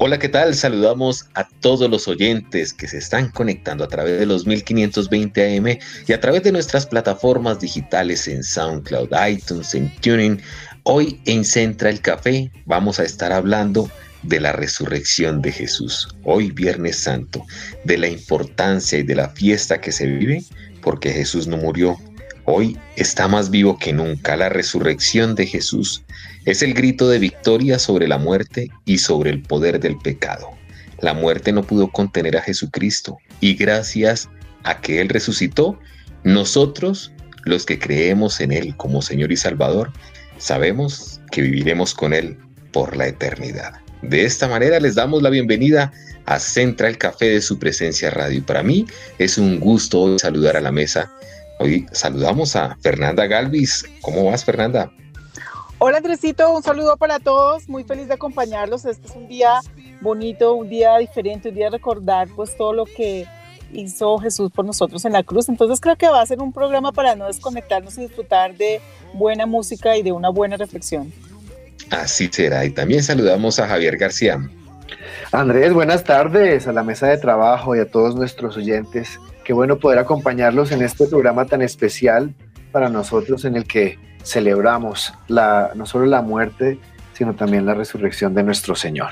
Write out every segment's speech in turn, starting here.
Hola, ¿qué tal? Saludamos a todos los oyentes que se están conectando a través de los 1520 AM y a través de nuestras plataformas digitales en SoundCloud, iTunes, en Tuning. Hoy en Central Café vamos a estar hablando de la resurrección de Jesús. Hoy Viernes Santo, de la importancia y de la fiesta que se vive porque Jesús no murió. Hoy está más vivo que nunca. La resurrección de Jesús es el grito de victoria sobre la muerte y sobre el poder del pecado. La muerte no pudo contener a Jesucristo y gracias a que Él resucitó, nosotros, los que creemos en Él como Señor y Salvador, sabemos que viviremos con Él por la eternidad. De esta manera les damos la bienvenida a Central Café de su presencia radio. Para mí es un gusto hoy saludar a la mesa. Hoy saludamos a Fernanda Galvis. ¿Cómo vas, Fernanda? Hola Andresito, un saludo para todos, muy feliz de acompañarlos. Este es un día bonito, un día diferente, un día de recordar pues todo lo que hizo Jesús por nosotros en la cruz. Entonces creo que va a ser un programa para no desconectarnos y disfrutar de buena música y de una buena reflexión. Así será. Y también saludamos a Javier García. Andrés, buenas tardes a la mesa de trabajo y a todos nuestros oyentes. Qué bueno poder acompañarlos en este programa tan especial para nosotros en el que celebramos la, no solo la muerte, sino también la resurrección de nuestro Señor.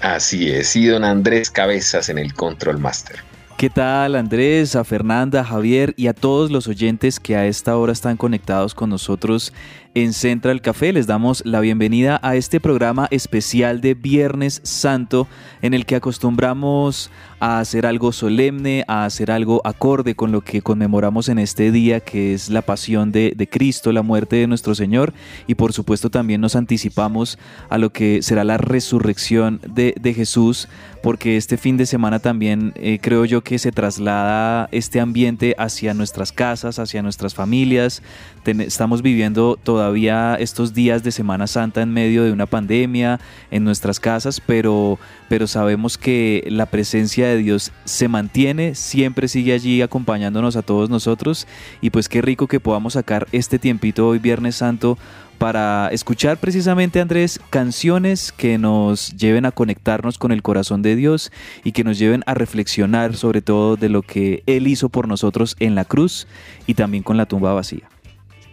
Así es, y don Andrés Cabezas en el Control Master. ¿Qué tal Andrés, a Fernanda, a Javier y a todos los oyentes que a esta hora están conectados con nosotros en Central Café? Les damos la bienvenida a este programa especial de Viernes Santo en el que acostumbramos a hacer algo solemne, a hacer algo acorde con lo que conmemoramos en este día que es la pasión de, Cristo, la muerte de nuestro Señor y por supuesto también nos anticipamos a lo que será la resurrección de, Jesús porque este fin de semana también eh, creo yo que se traslada este ambiente hacia nuestras casas, hacia nuestras familias. Estamos viviendo todavía estos días de Semana Santa en medio de una pandemia en nuestras casas, pero, pero sabemos que la presencia de Dios se mantiene, siempre sigue allí acompañándonos a todos nosotros y pues qué rico que podamos sacar este tiempito hoy Viernes Santo para escuchar precisamente, Andrés, canciones que nos lleven a conectarnos con el corazón de Dios y que nos lleven a reflexionar sobre todo de lo que Él hizo por nosotros en la cruz y también con la tumba vacía.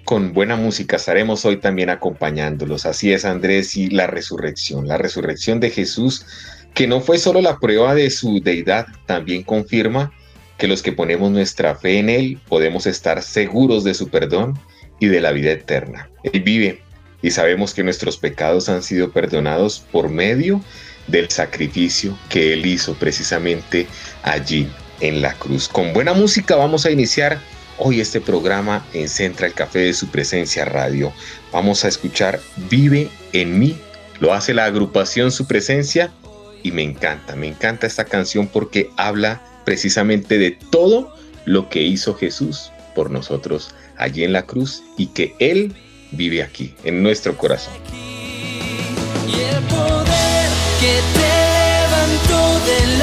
Con buena música estaremos hoy también acompañándolos. Así es, Andrés, y la resurrección, la resurrección de Jesús, que no fue solo la prueba de su deidad, también confirma que los que ponemos nuestra fe en Él podemos estar seguros de su perdón y de la vida eterna. Él vive y sabemos que nuestros pecados han sido perdonados por medio del sacrificio que Él hizo precisamente allí en la cruz. Con buena música vamos a iniciar hoy este programa en Central Café de su presencia radio. Vamos a escuchar Vive en mí. Lo hace la agrupación Su Presencia y me encanta, me encanta esta canción porque habla precisamente de todo lo que hizo Jesús por nosotros allí en la cruz y que Él vive aquí, en nuestro corazón. Y el poder que te levantó de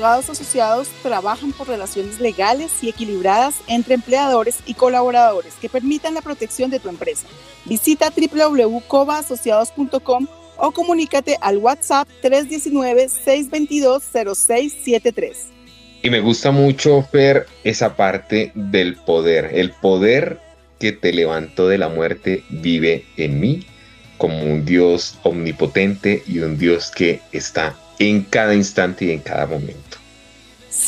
abogados asociados trabajan por relaciones legales y equilibradas entre empleadores y colaboradores que permitan la protección de tu empresa. Visita www.cobaasociados.com o comunícate al WhatsApp 319-622-0673. Y me gusta mucho, Fer, esa parte del poder. El poder que te levantó de la muerte vive en mí. como un Dios omnipotente y un Dios que está en cada instante y en cada momento.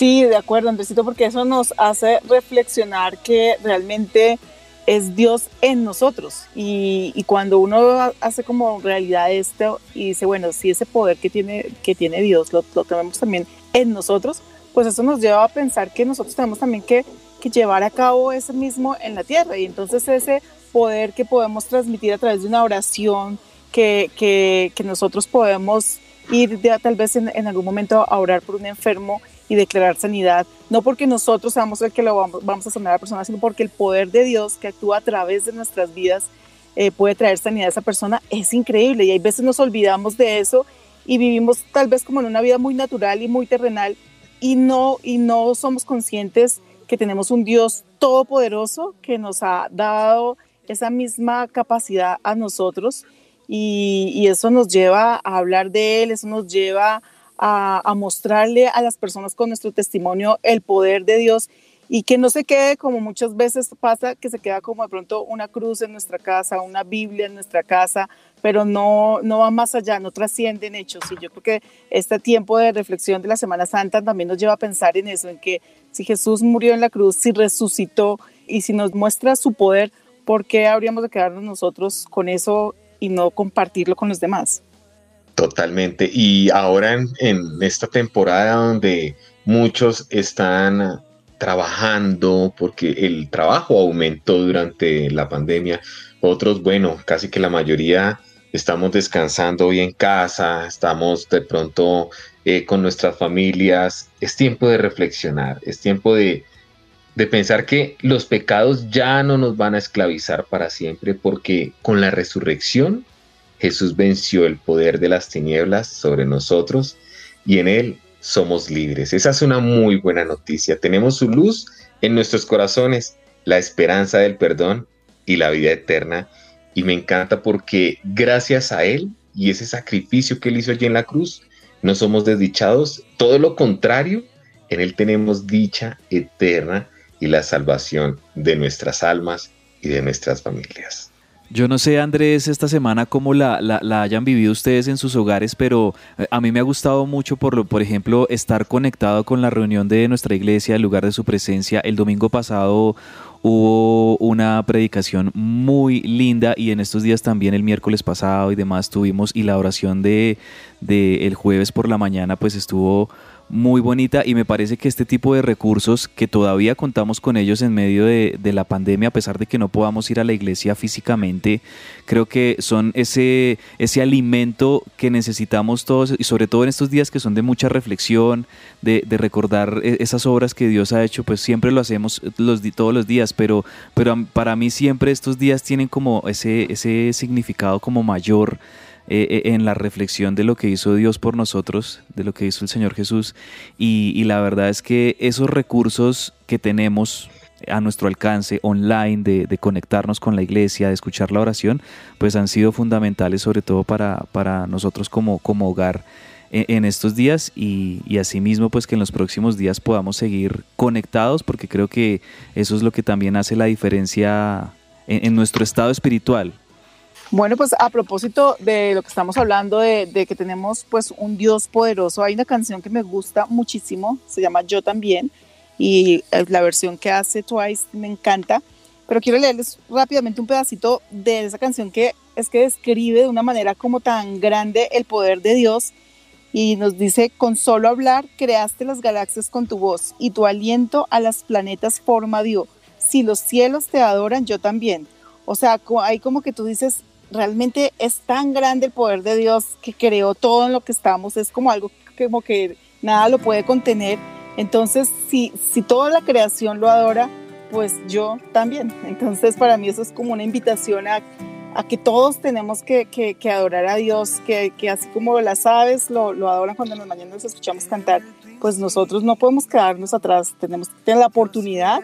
Sí, de acuerdo, Andresito, porque eso nos hace reflexionar que realmente es Dios en nosotros. Y, cuando uno hace como realidad esto y dice, bueno, si ese poder que tiene, que tiene Dios lo, tenemos también en nosotros, pues eso nos lleva a pensar que nosotros tenemos también que, llevar a cabo ese mismo en la tierra. Y entonces ese poder que podemos transmitir a través de una oración, que, nosotros podemos ir tal vez en, en, algún momento a orar por un enfermo y declarar sanidad, no porque nosotros seamos el que lo vamos, a sanar a la persona, sino porque el poder de Dios que actúa a través de nuestras vidas eh, puede traer sanidad a esa persona, es increíble. Y hay veces nos olvidamos de eso y vivimos tal vez como en una vida muy natural y muy terrenal y no, y no somos conscientes que tenemos un Dios todopoderoso que nos ha dado esa misma capacidad a nosotros. Y, eso nos lleva a hablar de Él, eso nos lleva a, mostrarle a las personas con nuestro testimonio el poder de Dios y que no se quede como muchas veces pasa, que se queda como de pronto una cruz en nuestra casa, una Biblia en nuestra casa, pero no, no va más allá, no trasciende en hechos. Y yo creo que este tiempo de reflexión de la Semana Santa también nos lleva a pensar en eso, en que si Jesús murió en la cruz, si resucitó y si nos muestra su poder, ¿por qué habríamos de quedarnos nosotros con eso y no compartirlo con los demás? Totalmente. Y ahora en, en esta temporada donde muchos están trabajando porque el trabajo aumentó durante la pandemia, otros, bueno, casi que la mayoría estamos descansando hoy en casa, estamos de pronto eh, con nuestras familias. Es tiempo de reflexionar, es tiempo de, de pensar que los pecados ya no nos van a esclavizar para siempre porque con la resurrección Jesús venció el poder de las tinieblas sobre nosotros y en Él somos libres. Esa es una muy buena noticia. Tenemos su luz en nuestros corazones, la esperanza del perdón y la vida eterna. Y me encanta porque gracias a Él y ese sacrificio que Él hizo allí en la cruz, no somos desdichados. Todo lo contrario, en Él tenemos dicha eterna y la salvación de nuestras almas y de nuestras familias. Yo no sé, Andrés, esta semana cómo la, la, hayan vivido ustedes en sus hogares, pero eh, a mí me ha gustado mucho, por, lo, por ejemplo, estar conectado con la reunión de nuestra iglesia, el lugar de su presencia. El domingo pasado hubo una predicación muy linda y en estos días también el miércoles pasado y demás tuvimos y la oración de, de el jueves por la mañana pues estuvo muy bonita y me parece que este tipo de recursos que todavía contamos con ellos en medio de, la pandemia, a pesar de que no podamos ir a la iglesia físicamente, creo que son ese, ese alimento que necesitamos todos y sobre todo en estos días que son de mucha reflexión, de, recordar e, esas obras que Dios ha hecho, pues siempre lo hacemos los, todos los días, pero, pero para mí siempre estos días tienen como ese, ese significado como mayor eh, eh, en la reflexión de lo que hizo Dios por nosotros, de lo que hizo el Señor Jesús. Y, la verdad es que esos recursos que tenemos a nuestro alcance online de, conectarnos con la iglesia, de escuchar la oración, pues han sido fundamentales sobre todo para, para nosotros como, como hogar en, estos días y, y asimismo pues que en los próximos días podamos seguir conectados porque creo que eso es lo que también hace la diferencia en nuestro estado espiritual, bueno, pues a propósito de lo que estamos hablando, de, que tenemos pues un Dios poderoso, hay una canción que me gusta muchísimo, se llama Yo también, y la versión que hace Twice me encanta, pero quiero leerles rápidamente un pedacito de esa canción que es que describe de una manera como tan grande el poder de Dios y nos dice, con solo hablar creaste las galaxias con tu voz y tu aliento a las planetas forma dio. Si los cielos te adoran, yo también. O sea, hay como que tú dices, realmente es tan grande el poder de Dios que creó todo en lo que estamos, es como algo como que nada lo puede contener. Entonces, si, si toda la creación lo adora, pues yo también. Entonces, para mí eso es como una invitación a, a que todos tenemos que, que, que adorar a Dios, que, que, así como las aves lo, lo adoran cuando nos mañana nos escuchamos cantar, pues nosotros no podemos quedarnos atrás, tenemos que tener la oportunidad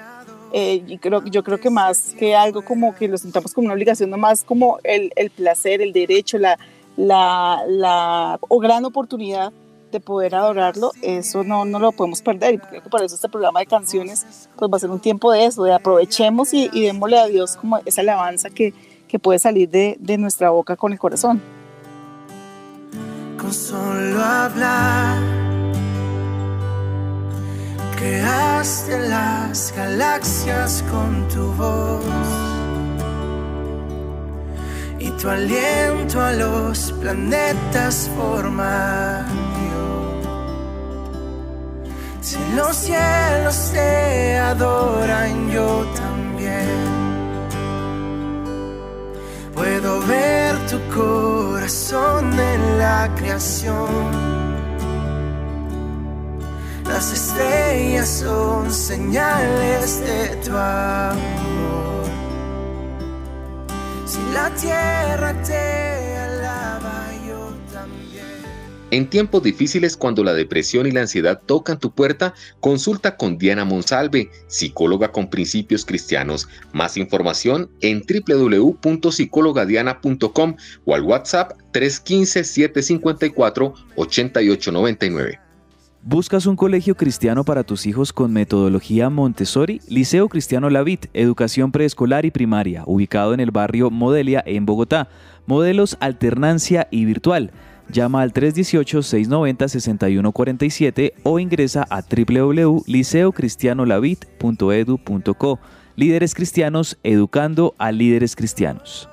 eh, y creo, yo creo que más que algo como que lo sentamos como una obligación, no más como el, el placer, el derecho, la, la, la o gran oportunidad de poder adorarlo, eso no, no lo podemos perder. Y creo que para eso este programa de canciones pues va a ser un tiempo de eso, de aprovechemos y, y démosle a Dios como esa alabanza que, que puede salir de, de nuestra boca con el corazón. Creaste las galaxias con tu voz y tu aliento a los planetas forma. Si los cielos te adoran, yo también. Puedo ver tu corazón en la creación. Las estrellas son señales de tu amor. Si la tierra te alaba, yo también. En tiempos difíciles, cuando la depresión y la ansiedad tocan tu puerta, consulta con Diana Monsalve, psicóloga con principios cristianos. Más información en www.psicologadiana.com o al WhatsApp 315-754-8899. ¿Buscas un colegio cristiano para tus hijos con metodología Montessori? Liceo Cristiano Lavit, educación preescolar y primaria, ubicado en el barrio Modelia en Bogotá. Modelos alternancia y virtual. Llama al 318-690-6147 o ingresa a www.liceocristianolavit.edu.co. Líderes cristianos educando a líderes cristianos.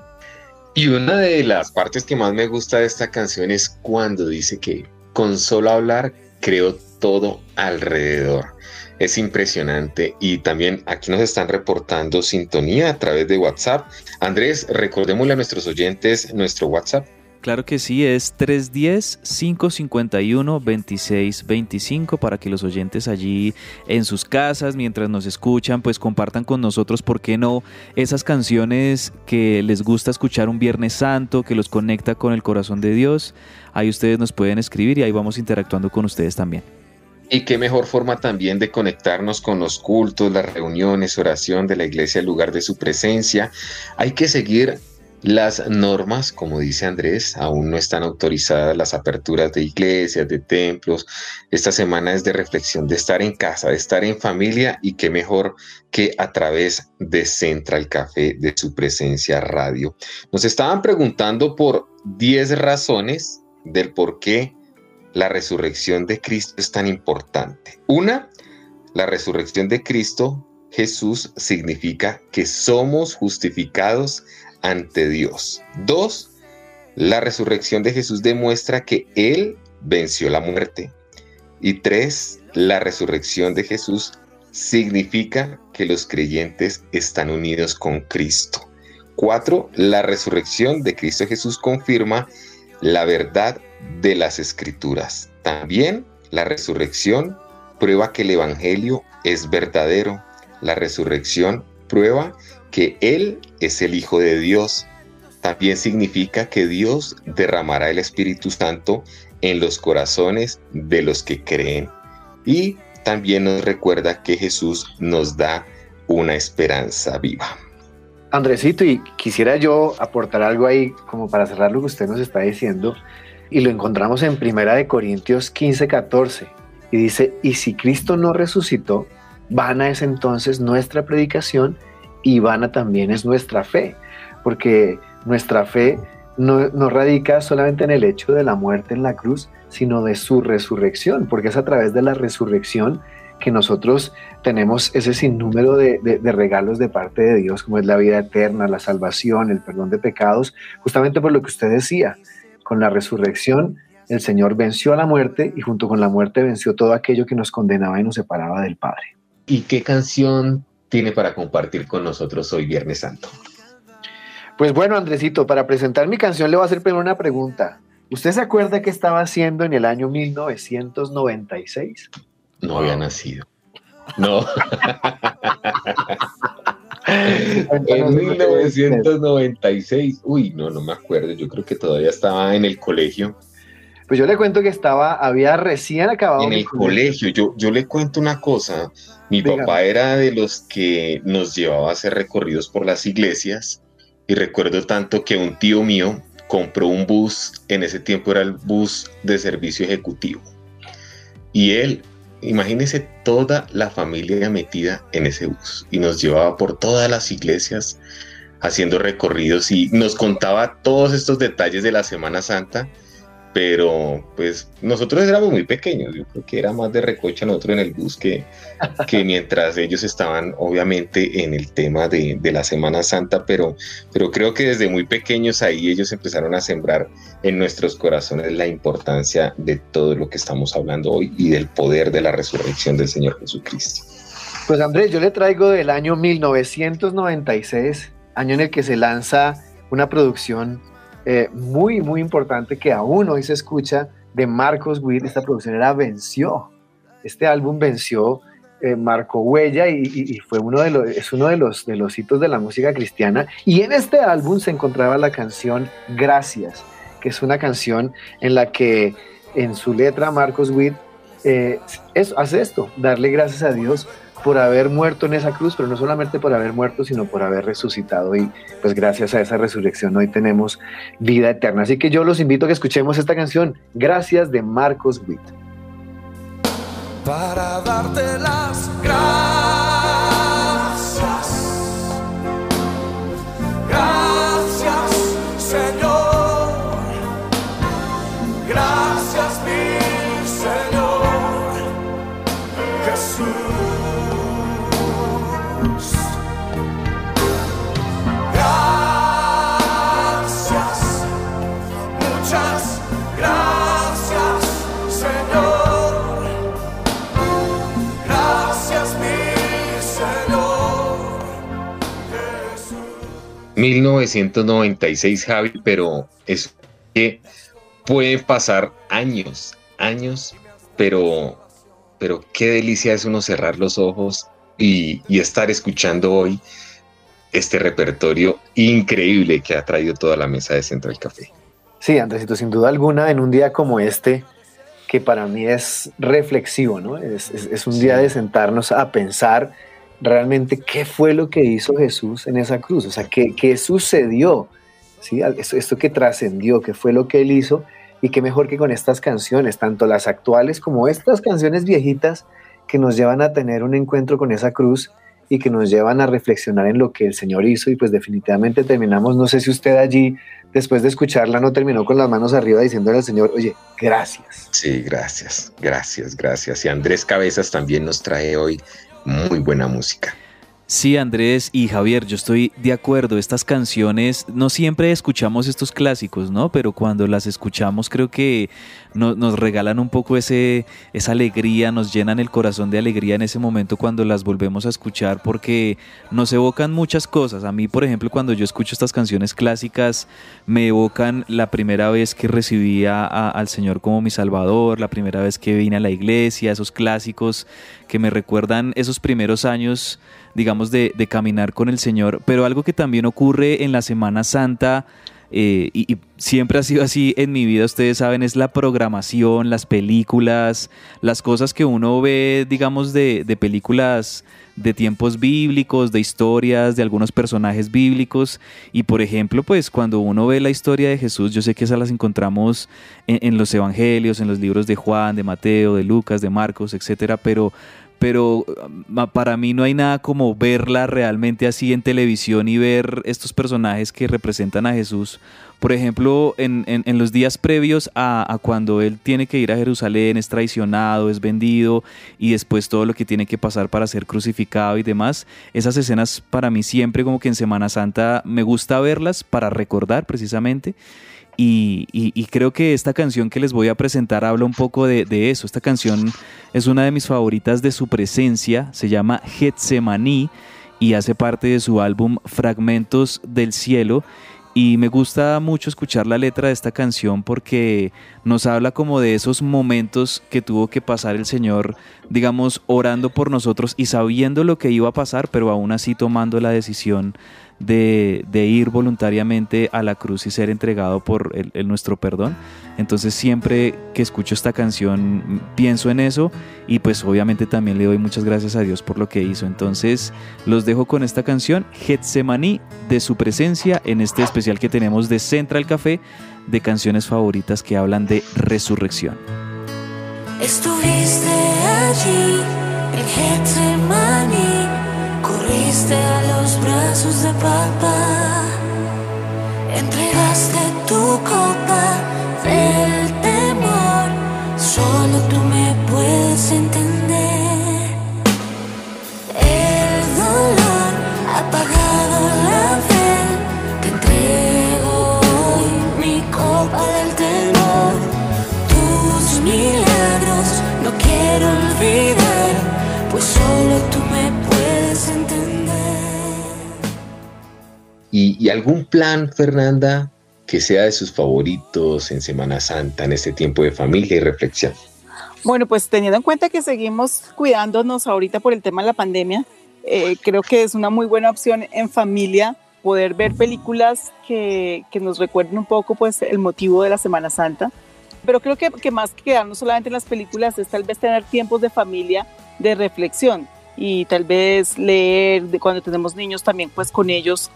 Y una de las partes que más me gusta de esta canción es cuando dice que con solo hablar creo todo alrededor. Es impresionante y también aquí nos están reportando sintonía a través de WhatsApp. Andrés, recordémosle a nuestros oyentes nuestro WhatsApp. Claro que sí, es 310-551-2625 para que los oyentes allí en sus casas, mientras nos escuchan, pues compartan con nosotros, ¿por qué no? Esas canciones que les gusta escuchar un Viernes Santo, que los conecta con el corazón de Dios. Ahí ustedes nos pueden escribir y ahí vamos interactuando con ustedes también. Y qué mejor forma también de conectarnos con los cultos, las reuniones, oración de la iglesia, el lugar de su presencia. Hay que seguir las normas, como dice Andrés, aún no están autorizadas las aperturas de iglesias, de templos. Esta semana es de reflexión, de estar en casa, de estar en familia y qué mejor que a través de Central Café, de su presencia radio. Nos estaban preguntando por 10 razones del por qué la resurrección de Cristo es tan importante. Una, la resurrección de Cristo, Jesús, significa que somos justificados ante Dios. Dos, la resurrección de Jesús demuestra que Él venció la muerte. Y tres, la resurrección de Jesús significa que los creyentes están unidos con Cristo. Cuatro, la resurrección de Cristo Jesús confirma la verdad de las escrituras. También la resurrección prueba que el Evangelio es verdadero. La resurrección prueba que Él es el Hijo de Dios. También significa que Dios derramará el Espíritu Santo en los corazones de los que creen. Y también nos recuerda que Jesús nos da una esperanza viva. Andresito, y quisiera yo aportar algo ahí como para cerrar lo que usted nos está diciendo, y lo encontramos en Primera de Corintios 15, 14, y dice, y si Cristo no resucitó, vana es entonces nuestra predicación y vana también es nuestra fe, porque nuestra fe no, radica solamente en el hecho de la muerte en la cruz, sino de su resurrección, porque es a través de la resurrección que nosotros tenemos ese sinnúmero de, de, regalos de parte de Dios, como es la vida eterna, la salvación, el perdón de pecados, justamente por lo que usted decía, con la resurrección el Señor venció a la muerte y junto con la muerte venció todo aquello que nos condenaba y nos separaba del Padre. ¿Y qué canción tiene para compartir con nosotros hoy Viernes Santo? Pues bueno, Andresito, para presentar mi canción le voy a hacer primero una pregunta. ¿Usted se acuerda qué estaba haciendo en el año 1996? No había nacido. No. en 1996. Uy, no, no me acuerdo. Yo creo que todavía estaba en el colegio. Pues yo le cuento que estaba, había recién acabado. En el colegio, yo, yo le cuento una cosa. Mi Dígame. papá era de los que nos llevaba a hacer recorridos por las iglesias. Y recuerdo tanto que un tío mío compró un bus, en ese tiempo era el bus de servicio ejecutivo. Y él, imagínese toda la familia metida en ese bus y nos llevaba por todas las iglesias haciendo recorridos y nos contaba todos estos detalles de la Semana Santa pero pues nosotros éramos muy pequeños, yo creo que era más de recocha nosotros en el bus que, que mientras ellos estaban obviamente en el tema de, de, la Semana Santa, pero, pero creo que desde muy pequeños ahí ellos empezaron a sembrar en nuestros corazones la importancia de todo lo que estamos hablando hoy y del poder de la resurrección del Señor Jesucristo. Pues Andrés, yo le traigo del año 1996, año en el que se lanza una producción eh, muy, muy importante que aún hoy se escucha de Marcos Witt. Esta producción era Venció. Este álbum venció, eh, marcó huella y, fue uno de los, es uno de los, de los hitos de la música cristiana. Y en este álbum se encontraba la canción Gracias, que es una canción en la que en su letra Marcos Witt eh, hace esto, darle gracias a Dios por haber muerto en esa cruz, pero no solamente por haber muerto, sino por haber resucitado y pues gracias a esa resurrección hoy tenemos vida eterna. Así que yo los invito a que escuchemos esta canción, Gracias de Marcos Witt. Para darte las gracias. 1996, Javi, pero es que pueden pasar años, años, pero, pero qué delicia es uno cerrar los ojos y, y estar escuchando hoy este repertorio increíble que ha traído toda la mesa de Central Café. Sí, Andresito, sin duda alguna, en un día como este, que para mí es reflexivo, ¿no? Es, un día de sentarnos a pensar realmente qué fue lo que hizo Jesús en esa cruz, o sea, qué, qué sucedió, ¿sí? Esto, esto que trascendió, qué fue lo que él hizo y qué mejor que con estas canciones, tanto las actuales como estas canciones viejitas que nos llevan a tener un encuentro con esa cruz y que nos llevan a reflexionar en lo que el Señor hizo y pues definitivamente terminamos, no sé si usted allí después de escucharla no terminó con las manos arriba diciéndole al Señor, oye, gracias. Sí, gracias, gracias, gracias. Y Andrés Cabezas también nos trae hoy muy buena música. Sí, Andrés y Javier, yo estoy de acuerdo. Estas canciones, no siempre escuchamos estos clásicos, ¿no? Pero cuando las escuchamos creo que nos regalan un poco ese, esa alegría, nos llenan el corazón de alegría en ese momento cuando las volvemos a escuchar porque nos evocan muchas cosas. A mí, por ejemplo, cuando yo escucho estas canciones clásicas, me evocan la primera vez que recibí al Señor como mi Salvador, la primera vez que vine a la iglesia, esos clásicos que me recuerdan esos primeros años digamos, de, de caminar con el Señor, pero algo que también ocurre en la Semana Santa, eh, y, siempre ha sido así en mi vida, ustedes saben, es la programación, las películas, las cosas que uno ve, digamos, de, de, películas de tiempos bíblicos, de historias, de algunos personajes bíblicos. Y por ejemplo, pues cuando uno ve la historia de Jesús, yo sé que esas las encontramos en, en los evangelios, en los libros de Juan, de Mateo, de Lucas, de Marcos, etcétera, pero pero para mí no hay nada como verla realmente así en televisión y ver estos personajes que representan a Jesús. Por ejemplo, en, los días previos a, cuando él tiene que ir a Jerusalén, es traicionado, es vendido y después todo lo que tiene que pasar para ser crucificado y demás, esas escenas para mí siempre como que en Semana Santa me gusta verlas para recordar precisamente. Y, creo que esta canción que les voy a presentar habla un poco de, eso. Esta canción es una de mis favoritas de su presencia, se llama Getsemaní y hace parte de su álbum Fragmentos del Cielo. Y me gusta mucho escuchar la letra de esta canción porque nos habla como de esos momentos que tuvo que pasar el Señor, digamos, orando por nosotros y sabiendo lo que iba a pasar, pero aún así tomando la decisión de, ir voluntariamente a la cruz y ser entregado por el, nuestro perdón. Entonces siempre que escucho esta canción pienso en eso y pues obviamente también le doy muchas gracias a Dios por lo que hizo. Entonces los dejo con esta canción, Getsemaní, de su presencia en este especial que tenemos de Central Café, de canciones favoritas que hablan de resurrección. Estuviste allí en Getsemaní, volviste a los brazos de papá, entregaste tu copa del temor, solo tú me puedes entender. El dolor ha apagado la fe, te entrego hoy mi copa del temor, tus milagros no quiero olvidar, pues solo tú me puedes ¿Y, algún plan, Fernanda, que sea de sus favoritos en Semana Santa, en este tiempo de familia y reflexión? Bueno, pues teniendo en cuenta que seguimos cuidándonos ahorita por el tema de la pandemia, eh, creo que es una muy buena opción en familia poder ver películas que, que nos recuerden un poco pues el motivo de la Semana Santa. Pero creo que, que más que quedarnos solamente en las películas es tal vez tener tiempos de familia de reflexión y tal vez leer de cuando tenemos niños también pues con ellos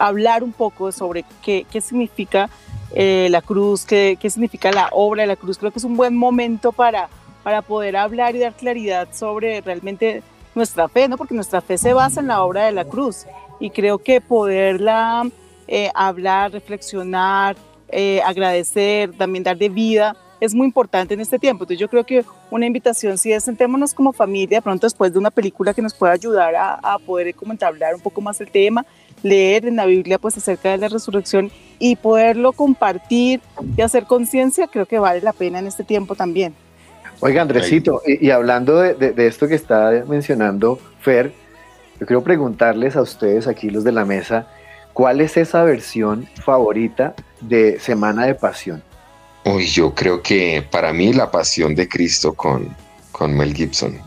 hablar un poco sobre qué, qué significa eh, la cruz, qué, qué significa la obra de la cruz. Creo que es un buen momento para, para poder hablar y dar claridad sobre realmente nuestra fe, ¿no? Porque nuestra fe se basa en la obra de la cruz y creo que poderla eh, hablar, reflexionar, eh, agradecer, también dar de vida es muy importante en este tiempo. Entonces yo creo que una invitación sí es sentémonos como familia, pronto después de una película que nos pueda ayudar a, a poder como entablar un poco más el tema, leer en la Biblia pues acerca de la resurrección y poderlo compartir y hacer conciencia, creo que vale la pena en este tiempo también. Oiga, Andresito, y, y hablando de, de- de esto que está mencionando Fer, yo quiero preguntarles a ustedes aquí, los de la mesa, ¿cuál es esa versión favorita de Semana de Pasión? Uy, yo creo que para mí La Pasión de Cristo con, con Mel Gibson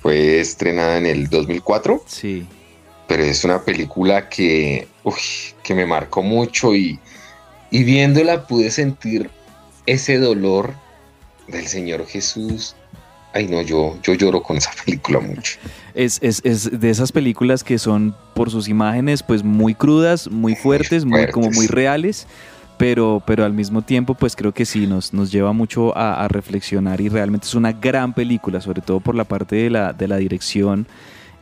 fue estrenada en el 2004, Sí. Pero es una película que, uy, que me marcó mucho y, y viéndola pude sentir ese dolor del Señor Jesús. Ay, no, yo, yo lloro con esa película mucho. Es, es, es de esas películas que son por sus imágenes pues muy crudas, muy fuertes, muy, como fuertes. muy reales, pero, pero al mismo tiempo pues creo que sí, nos, nos lleva mucho a, a reflexionar y realmente es una gran película, sobre todo por la parte de la, de la dirección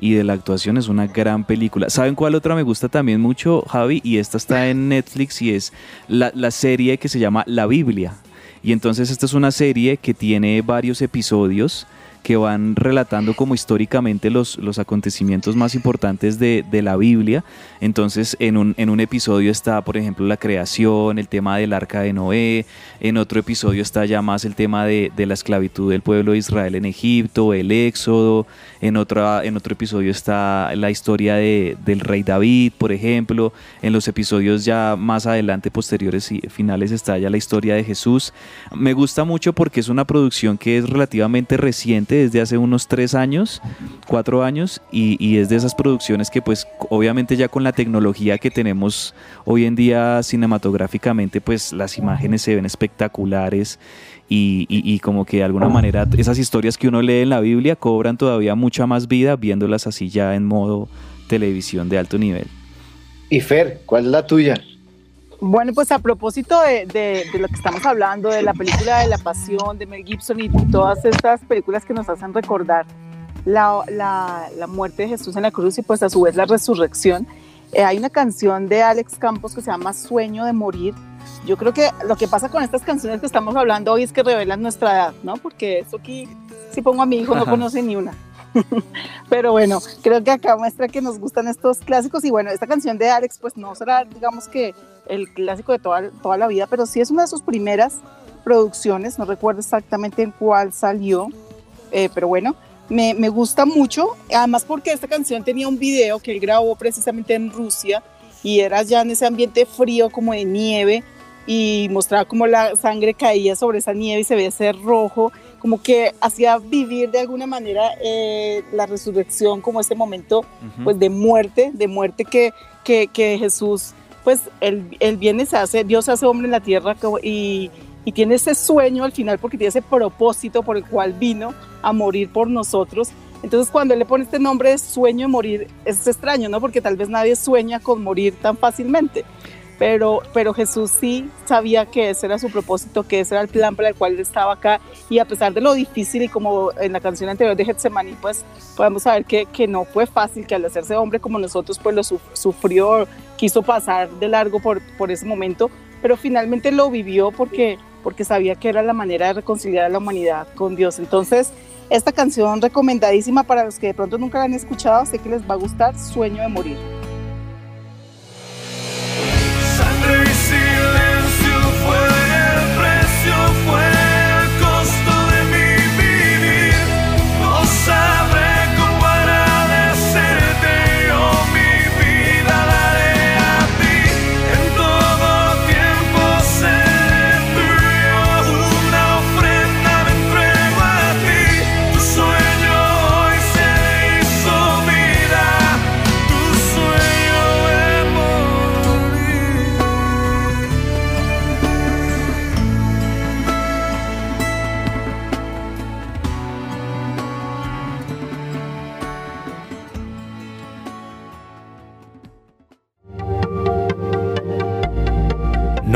y de la actuación, es una gran película. ¿Saben cuál otra me gusta también mucho, Javi? Y esta está en Netflix y es la, la serie que se llama La Biblia. Y entonces esta es una serie que tiene varios episodios que van relatando como históricamente los, los acontecimientos más importantes de, de la Biblia. Entonces, en un, en un episodio está, por ejemplo, la creación, el tema del arca de Noé, en otro episodio está ya más el tema de, de la esclavitud del pueblo de Israel en Egipto, el éxodo, en, otra, en otro episodio está la historia de, del rey David, por ejemplo, en los episodios ya más adelante, posteriores y finales, está ya la historia de Jesús. Me gusta mucho porque es una producción que es relativamente reciente, desde hace unos tres años, cuatro años, y, es de esas producciones que pues obviamente ya con la tecnología que tenemos hoy en día cinematográficamente, pues las imágenes se ven espectaculares y como que de alguna manera esas historias que uno lee en la Biblia cobran todavía mucha más vida viéndolas así ya en modo televisión de alto nivel. Y Fer, ¿cuál es la tuya? Bueno, pues a propósito de, de- de lo que estamos hablando, de la película de La Pasión, de Mel Gibson y todas estas películas que nos hacen recordar la, la- la muerte de Jesús en la cruz y pues a su vez la resurrección, eh, hay una canción de Alex Campos que se llama Sueño de Morir. Yo creo que lo que pasa con estas canciones que estamos hablando hoy es que revelan nuestra edad, ¿no? Porque eso aquí, si pongo a mi hijo, no Ajá. conoce ni una. Pero bueno, creo que acá muestra que nos gustan estos clásicos y bueno, esta canción de Alex pues no será, digamos que el clásico de toda, toda la vida, pero sí es una de sus primeras producciones, no recuerdo exactamente en cuál salió, eh, pero bueno, me, me gusta mucho, además porque esta canción tenía un video que él grabó precisamente en Rusia y era ya en ese ambiente frío como de nieve y mostraba como la sangre caía sobre esa nieve y se veía ese rojo, como que hacía vivir de alguna manera eh, la resurrección como ese momento pues de muerte, de muerte que, que, que Jesús, pues él, él viene, se hace, Dios hace hombre en la tierra y, y tiene ese sueño al final porque tiene ese propósito por el cual vino a morir por nosotros. Entonces cuando él le pone este nombre de sueño de morir, es extraño, ¿no? Porque tal vez nadie sueña con morir tan fácilmente. pero, pero Jesús sí sabía que ese era su propósito, que ese era el plan para el cual él estaba acá y a pesar de lo difícil y como en la canción anterior de Getsemaní, pues podemos saber que, que no fue fácil, que al hacerse hombre como nosotros, pues lo sufrió, quiso pasar de largo por, por ese momento, pero finalmente lo vivió porque, porque sabía que era la manera de reconciliar a la humanidad con Dios. Entonces, esta canción recomendadísima para los que de pronto nunca la han escuchado, sé que les va a gustar, Sueño de Morir. No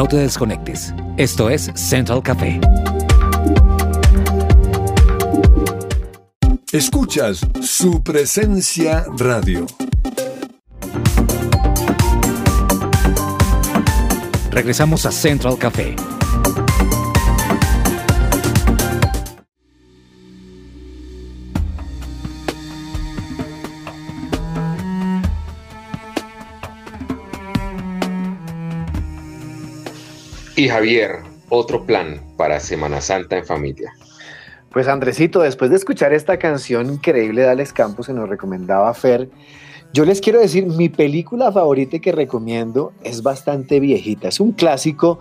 te desconectes. Esto es Central Café. Escuchas su presencia radio. Regresamos a Central Café. Y Javier, otro plan para Semana Santa en familia. Pues Andresito, después de escuchar esta canción increíble de Alex Campos que nos recomendaba Fer, yo les quiero decir, mi película favorita que recomiendo es bastante viejita, es un clásico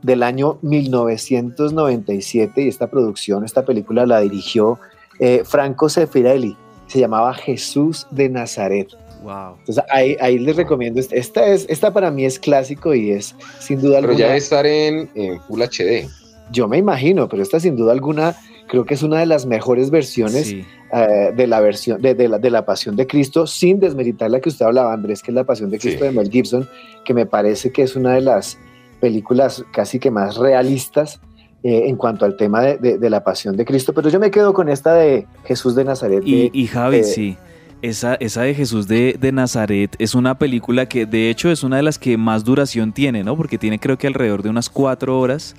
del año 1997 y esta producción, esta película la dirigió eh, Franco Sefirelli, se llamaba Jesús de Nazaret. Wow. Entonces ahí, ahí les recomiendo. Este, esta, es, esta para mí es clásico y es sin duda pero alguna. ya debe estar en, en, Full HD. Yo me imagino, pero esta sin duda alguna creo que es una de las mejores versiones Sí. eh, de la versión de, de la, de la Pasión de Cristo, sin desmeritar la que usted hablaba, Andrés, que es la Pasión de Cristo Sí. de Mel Gibson, que me parece que es una de las películas casi que más realistas eh, en cuanto al tema de, de- de la Pasión de Cristo. Pero yo me quedo con esta de Jesús de Nazaret. Y, de- y Javi, eh, sí. Esa, esa de Jesús de, de Nazaret es una película que de hecho es una de las que más duración tiene, ¿no? Porque tiene creo que alrededor de unas cuatro horas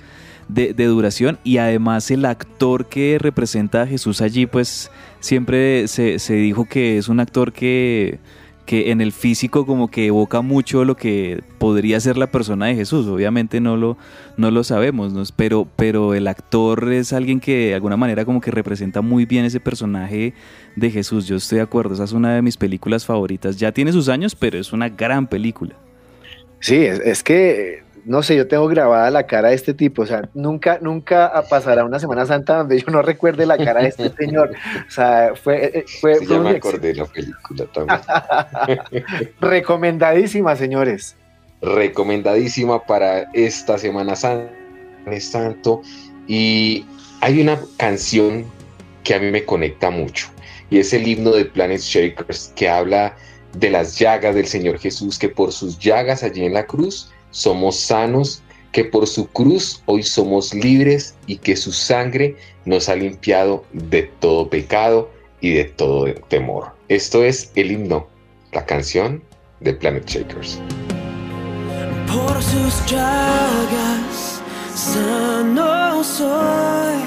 de, de duración y además el actor que representa a Jesús allí pues siempre se, se dijo que es un actor que, que en el físico como que evoca mucho lo que podría ser la persona de Jesús. Obviamente no lo, no lo sabemos, ¿no? pero, pero el actor es alguien que de alguna manera como que representa muy bien ese personaje de Jesús. Yo estoy de acuerdo, esa es una de mis películas favoritas. Ya tiene sus años, pero es una gran película. Sí, es, es que, no sé, yo tengo grabada la cara de este tipo, o sea, nunca, nunca pasará una Semana Santa donde yo no recuerde la cara de este señor. O sea, fue, eh, fue, Sí, fue ya un acordé de la película también. recomendadísima, señores. recomendadísima para esta Semana Santa, Santo. Y hay una canción que a mí me conecta mucho y es el himno de Planet Shakers que habla de las llagas del Señor Jesús, que por sus llagas allí en la cruz somos sanos, que por su cruz hoy somos libres y que su sangre nos ha limpiado de todo pecado y de todo temor. Esto es el himno, la canción de Planet Shakers. Por sus llagas sano soy,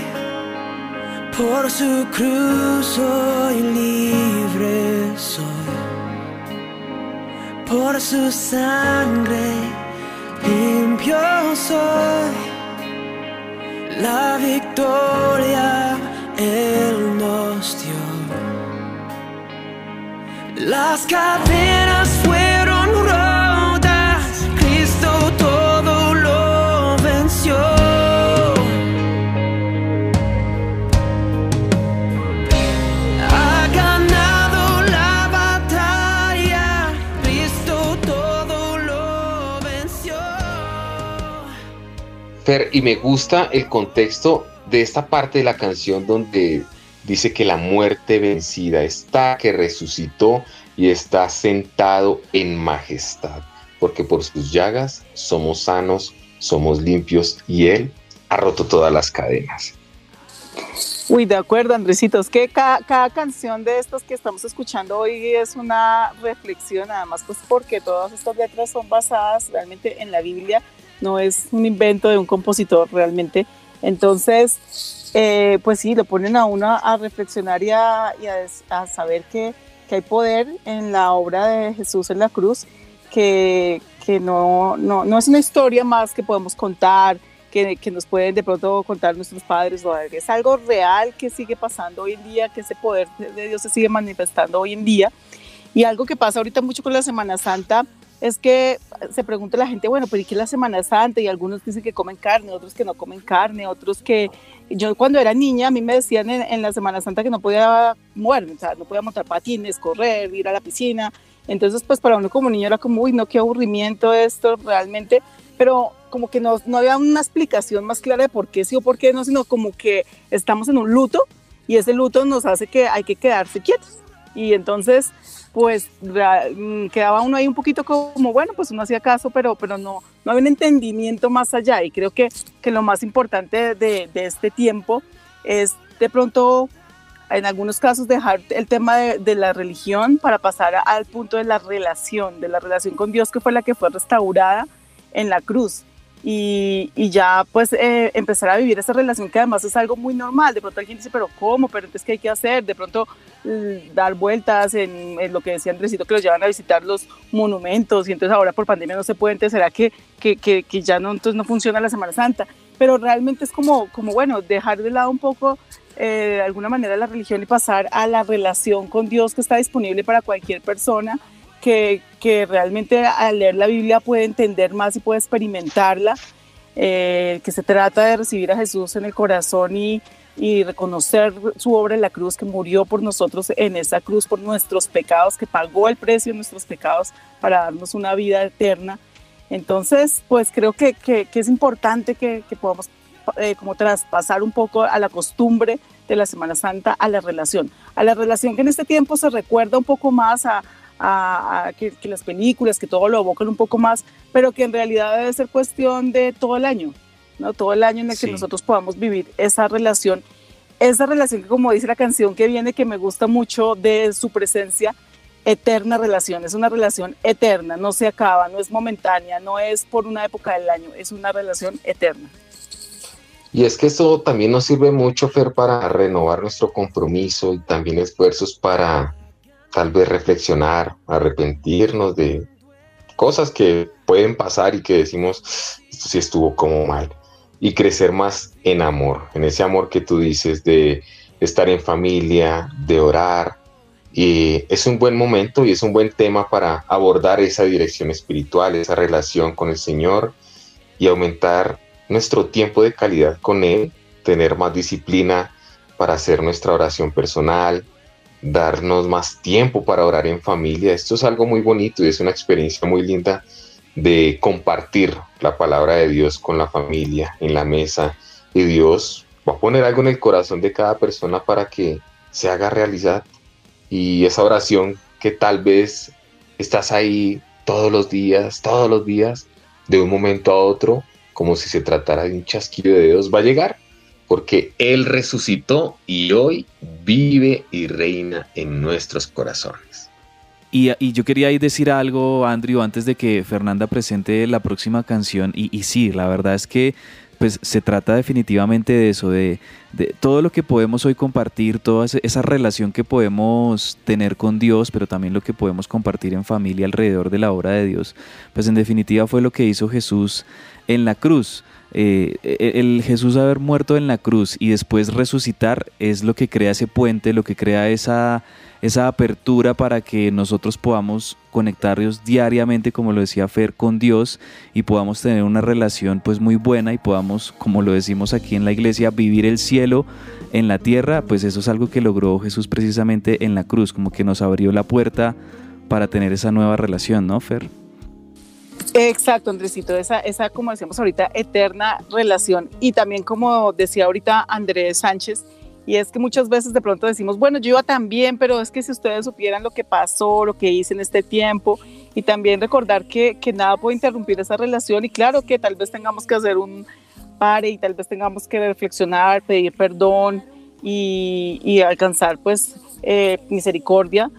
por su cruz hoy libre soy, por su sangre limpio soy, la victoria Él nos dio. Las cadenas fueron Fer, y me gusta el contexto de esta parte de la canción donde dice que la muerte vencida está, que resucitó y está sentado en majestad. porque por sus llagas somos sanos, somos limpios y Él ha roto todas las cadenas. Uy, de acuerdo, Andresito, es que cada, cada, canción de estas que estamos escuchando hoy es una reflexión, además, pues porque todas estas letras son basadas realmente en la Biblia, no es un invento de un compositor realmente. Entonces, eh, pues sí, lo ponen a uno a reflexionar y a, saber que, que, hay poder en la obra de Jesús en la cruz, que, que no, no, no es una historia más que podemos contar, que, nos pueden de pronto contar nuestros padres o es algo real que sigue pasando hoy en día, que ese poder de Dios se sigue manifestando hoy en día. Y algo que pasa ahorita mucho con la Semana Santa es que se pregunta la gente, bueno, pero ¿y qué es la Semana Santa? Y algunos dicen que comen carne, otros que no comen carne, otros que... Yo cuando era niña, a mí me decían en, la Semana Santa que no podía moverme, o sea, no podía montar patines, correr, ir a la piscina. Entonces, pues para uno como niño era como, uy, no, qué aburrimiento esto realmente. Pero como que no, no había una explicación más clara de por qué sí o por qué no, sino como que estamos en un luto y ese luto nos hace que hay que quedarse quietos. Y entonces, pues mm, quedaba uno ahí un poquito como, bueno, pues uno hacía caso, pero, pero no, no había un entendimiento más allá. Y creo que, que lo más importante de, este tiempo es de pronto, en algunos casos, dejar el tema de la religión para pasar al punto de la relación, de la relación con Dios, que fue la que fue restaurada en la cruz y, y ya pues eh, empezar a vivir esa relación que además es algo muy normal. De pronto alguien dice, pero ¿cómo? ¿Pero entonces qué hay que hacer? De pronto mm, dar vueltas en, en, lo que decía Andresito, que los llevan a visitar los monumentos y entonces ahora por pandemia no se puede, entonces será que, que, que, que ya no, entonces no funciona la Semana Santa. Pero realmente es como, como bueno, dejar de lado un poco eh, de alguna manera la religión y pasar a la relación con Dios que está disponible para cualquier persona que, que, realmente al leer la Biblia puede entender más y puede experimentarla, eh, que se trata de recibir a Jesús en el corazón y, y, reconocer su obra en la cruz, que murió por nosotros en esa cruz, por nuestros pecados, que pagó el precio de nuestros pecados para darnos una vida eterna. Entonces, pues creo que, que, que es importante que, podamos eh, como traspasar un poco a la costumbre de la Semana Santa, a la relación, a la relación que en este tiempo se recuerda un poco más a, a, que, las películas, que todo lo evocan un poco más, pero que en realidad debe ser cuestión de todo el año, ¿no? Todo el año en el que nosotros podamos vivir esa relación, esa relación que como dice la canción que viene, que me gusta mucho de su presencia, eterna relación, es una relación eterna, no se acaba, no es momentánea, no es por una época del año, es una relación eterna. Y es que eso también nos sirve mucho, Fer, para renovar nuestro compromiso y también esfuerzos para tal vez reflexionar, arrepentirnos de cosas que pueden pasar y que decimos, esto sí estuvo como mal, y crecer más en amor, en ese amor que tú dices de estar en familia, de orar, y es un buen momento y es un buen tema para abordar esa dirección espiritual, esa relación con el Señor y aumentar nuestro tiempo de calidad con Él, tener más disciplina para hacer nuestra oración personal, darnos más tiempo para orar en familia. Esto es algo muy bonito y es una experiencia muy linda de compartir la palabra de Dios con la familia en la mesa. Y Dios va a poner algo en el corazón de cada persona para que se haga realidad. Y esa oración que tal vez estás ahí todos los días, todos los días, de un momento a otro, como si se tratara de un chasquido de Dios, va a llegar porque Él resucitó y hoy vive y reina en nuestros corazones. Y, yo quería decir algo, Andrew, antes de que Fernanda presente la próxima canción. Y, y sí, la verdad es que pues se trata definitivamente de eso, de, de, todo lo que podemos hoy compartir, toda esa relación que podemos tener con Dios, pero también lo que podemos compartir en familia alrededor de la obra de Dios, pues en definitiva fue lo que hizo Jesús en la cruz. Eh, e, el Jesús haber muerto en la cruz y después resucitar es lo que crea ese puente, lo que crea esa, esa apertura para que nosotros podamos conectarnos diariamente, como lo decía Fer, con Dios y podamos tener una relación pues muy buena y podamos, como lo decimos aquí en la iglesia, vivir el cielo en la tierra, pues eso es algo que logró Jesús precisamente en la cruz, como que nos abrió la puerta para tener esa nueva relación, ¿no, Fer? Exacto, Andresito, esa, esa, como decíamos ahorita, eterna relación. Y también como decía ahorita Andrés Sánchez, y es que muchas veces de pronto decimos, bueno, yo iba tan bien, pero es que si ustedes supieran lo que pasó, lo que hice en este tiempo, y también recordar que, que nada puede interrumpir esa relación y claro que tal vez tengamos que hacer un pare y tal vez tengamos que reflexionar, pedir perdón y, y alcanzar pues eh, misericordia,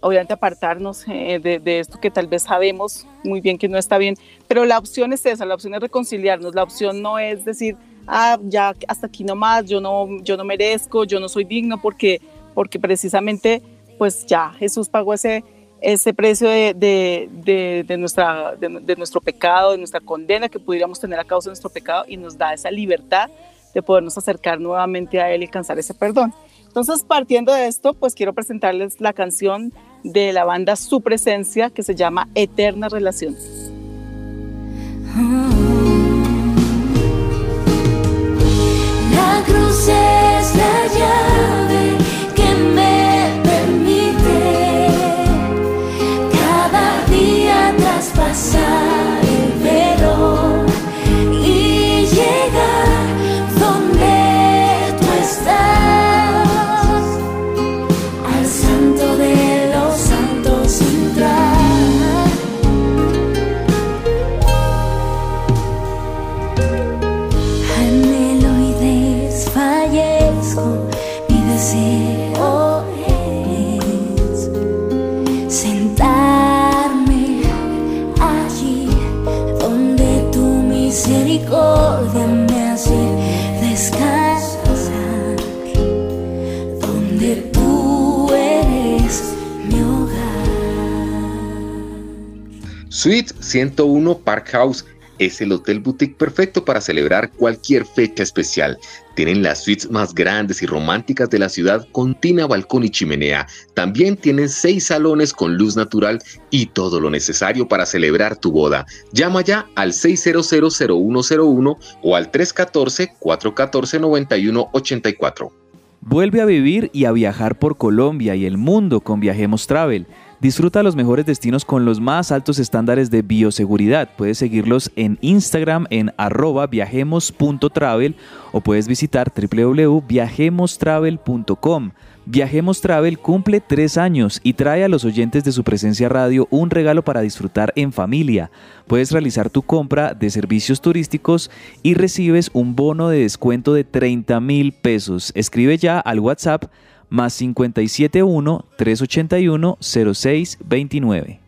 obviamente apartarnos eh, de, de, esto que tal vez sabemos muy bien que no está bien, pero la opción es esa, la opción es reconciliarnos, la opción no es decir, ah, ya hasta aquí nomás, yo no, yo no merezco, yo no soy digno, porque, porque precisamente pues ya Jesús pagó ese, ese precio de, de, de, nuestra, de, nuestro pecado, de nuestra condena que pudiéramos tener a causa de nuestro pecado y nos da esa libertad de podernos acercar nuevamente a Él y alcanzar ese perdón. Entonces, partiendo de esto, pues quiero presentarles la canción de la banda Su Presencia que se llama Eterna Relación. Suite 101 Park House es el hotel boutique perfecto para celebrar cualquier fecha especial. Tienen las suites más grandes y románticas de la ciudad con tina, balcón y chimenea. También tienen seis salones con luz natural y todo lo necesario para celebrar tu boda. Llama ya al 6000101 o al 314-414-9184. Vuelve a vivir y a viajar por Colombia y el mundo con Viajemos Travel. Disfruta los mejores destinos con los más altos estándares de bioseguridad. Puedes seguirlos en Instagram en arroba viajemos.travel o puedes visitar www.viajemostravel.com. Viajemos Travel cumple tres años y trae a los oyentes de su presencia radio un regalo para disfrutar en familia. Puedes realizar tu compra de servicios turísticos y recibes un bono de descuento de 30 mil pesos. Escribe ya al WhatsApp más 571-381-0629.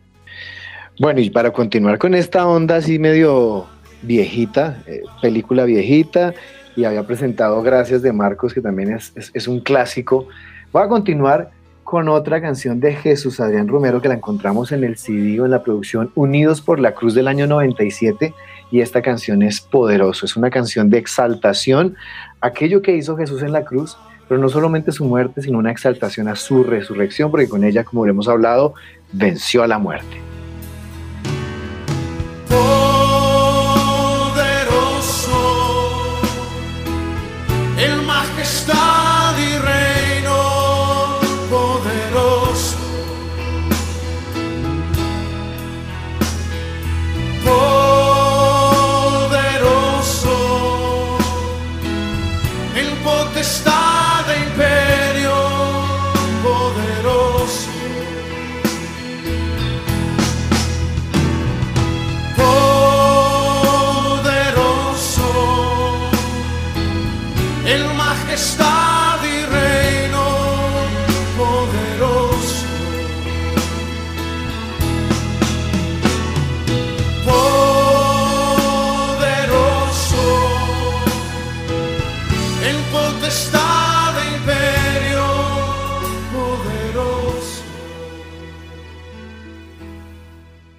Bueno, y para continuar con esta onda así medio viejita, eh, película viejita, y había presentado Gracias de Marcos, que también es, es, un clásico, voy a continuar con otra canción de Jesús Adrián Romero que la encontramos en el CD o en la producción Unidos por la Cruz del año 97 y esta canción es poderoso, es una canción de exaltación, aquello que hizo Jesús en la cruz, pero no solamente su muerte, sino una exaltación a su resurrección, porque con ella, como hemos hablado, venció a la muerte.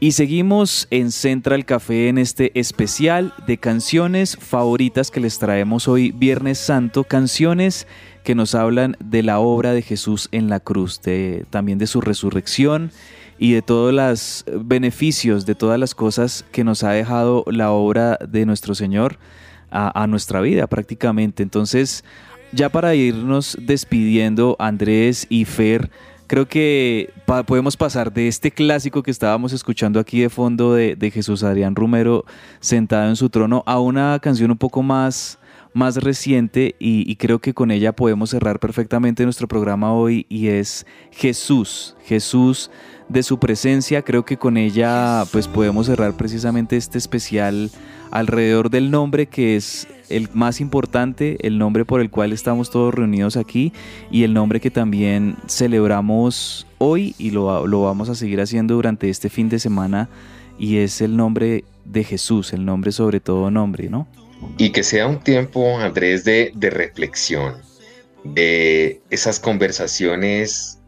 Y seguimos en Central Café en este especial de canciones favoritas que les traemos hoy Viernes Santo, canciones que nos hablan de la obra de Jesús en la cruz, de, también de su resurrección y de todos los beneficios, de todas las cosas que nos ha dejado la obra de nuestro Señor a, a nuestra vida prácticamente. Entonces, ya para irnos despidiendo, Andrés y Fer, creo que podemos pasar de este clásico que estábamos escuchando aquí de fondo de, de Jesús Adrián Romero sentado en su trono a una canción un poco más más reciente y, creo que con ella podemos cerrar perfectamente nuestro programa hoy y es Jesús, Jesús de su presencia, creo que con ella pues podemos cerrar precisamente este especial alrededor del nombre que es el más importante, el nombre por el cual estamos todos reunidos aquí y el nombre que también celebramos hoy y lo, lo vamos a seguir haciendo durante este fin de semana y es el nombre de Jesús, el nombre sobre todo nombre, ¿no? Y que sea un tiempo, Andrés, de, de reflexión, de esas conversaciones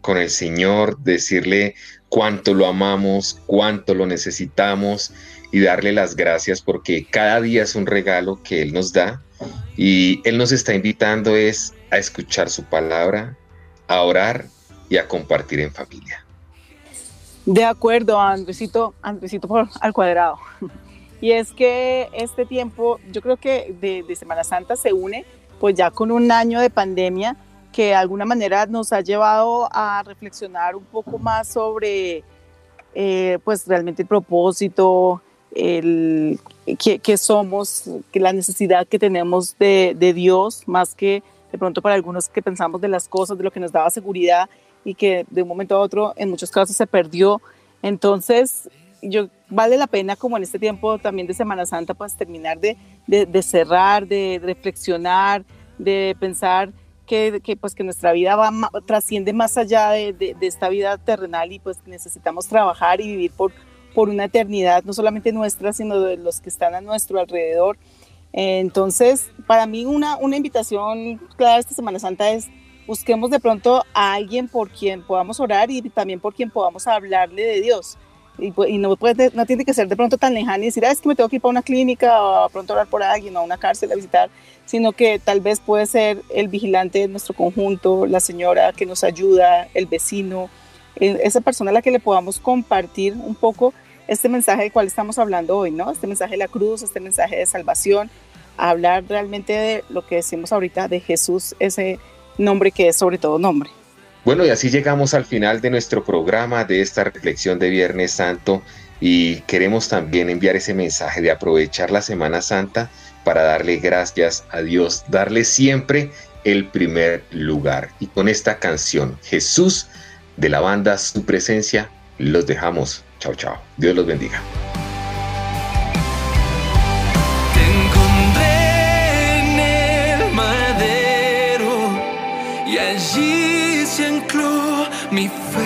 con el Señor, decirle cuánto lo amamos, cuánto lo necesitamos y darle las gracias porque cada día es un regalo que Él nos da y Él nos está invitando es a escuchar su palabra, a orar y a compartir en familia. De acuerdo, Andresito, Andresito por, al cuadrado. Y es que este tiempo, yo creo que de, Semana Santa se une, pues ya con un año de pandemia que de alguna manera nos ha llevado a reflexionar un poco más sobre, eh, pues realmente el propósito, el que, somos, que la necesidad que tenemos de Dios, más que de pronto para algunos que pensamos de las cosas, de lo que nos daba seguridad y que de un momento a otro en muchos casos se perdió. Entonces, yo vale la pena como en este tiempo también de Semana Santa pues terminar de, de, cerrar, de reflexionar, de pensar que, pues que nuestra vida va trasciende más allá de, de, de, esta vida terrenal y pues necesitamos trabajar y vivir por, por una eternidad, no solamente nuestra, sino de los que están a nuestro alrededor. Entonces, para mí una, una invitación clara esta Semana Santa es busquemos de pronto a alguien por quien podamos orar y también por quien podamos hablarle de Dios y, y, no, puede, no tiene que ser de pronto tan lejano y decir, ah, es que me tengo que ir para una clínica o a pronto hablar por alguien o a una cárcel a visitar, sino que tal vez puede ser el vigilante de nuestro conjunto, la señora que nos ayuda, el vecino, esa persona a la que le podamos compartir un poco este mensaje del cual estamos hablando hoy, ¿no? Este mensaje de la cruz, este mensaje de salvación, hablar realmente de lo que decimos ahorita de Jesús, ese nombre que es sobre todo nombre. Bueno, y así llegamos al final de nuestro programa, de esta reflexión de Viernes Santo, y queremos también enviar ese mensaje de aprovechar la Semana Santa para darle gracias a Dios, darle siempre el primer lugar. Y con esta canción, Jesús, de la banda Su Presencia, los dejamos. Chao, chao. Dios los bendiga. Ancló mi